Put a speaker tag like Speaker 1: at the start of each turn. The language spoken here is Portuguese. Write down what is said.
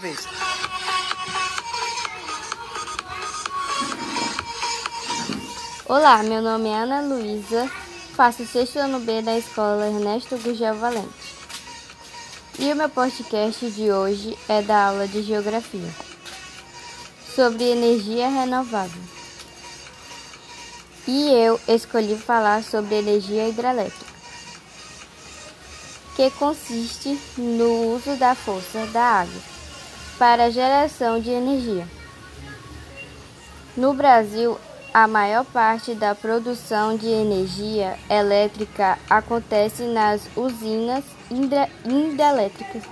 Speaker 1: Vez.
Speaker 2: Olá, meu nome é Ana Luísa, faço sexto ano B da escola Ernesto Gugel Valente. E o meu podcast de hoje é da aula de Geografia, sobre energia renovável. E eu escolhi falar sobre energia hidrelétrica, que consiste no uso da força da água para geração de energia. No Brasil, a maior parte da produção de energia elétrica acontece nas usinas hidrelétricas.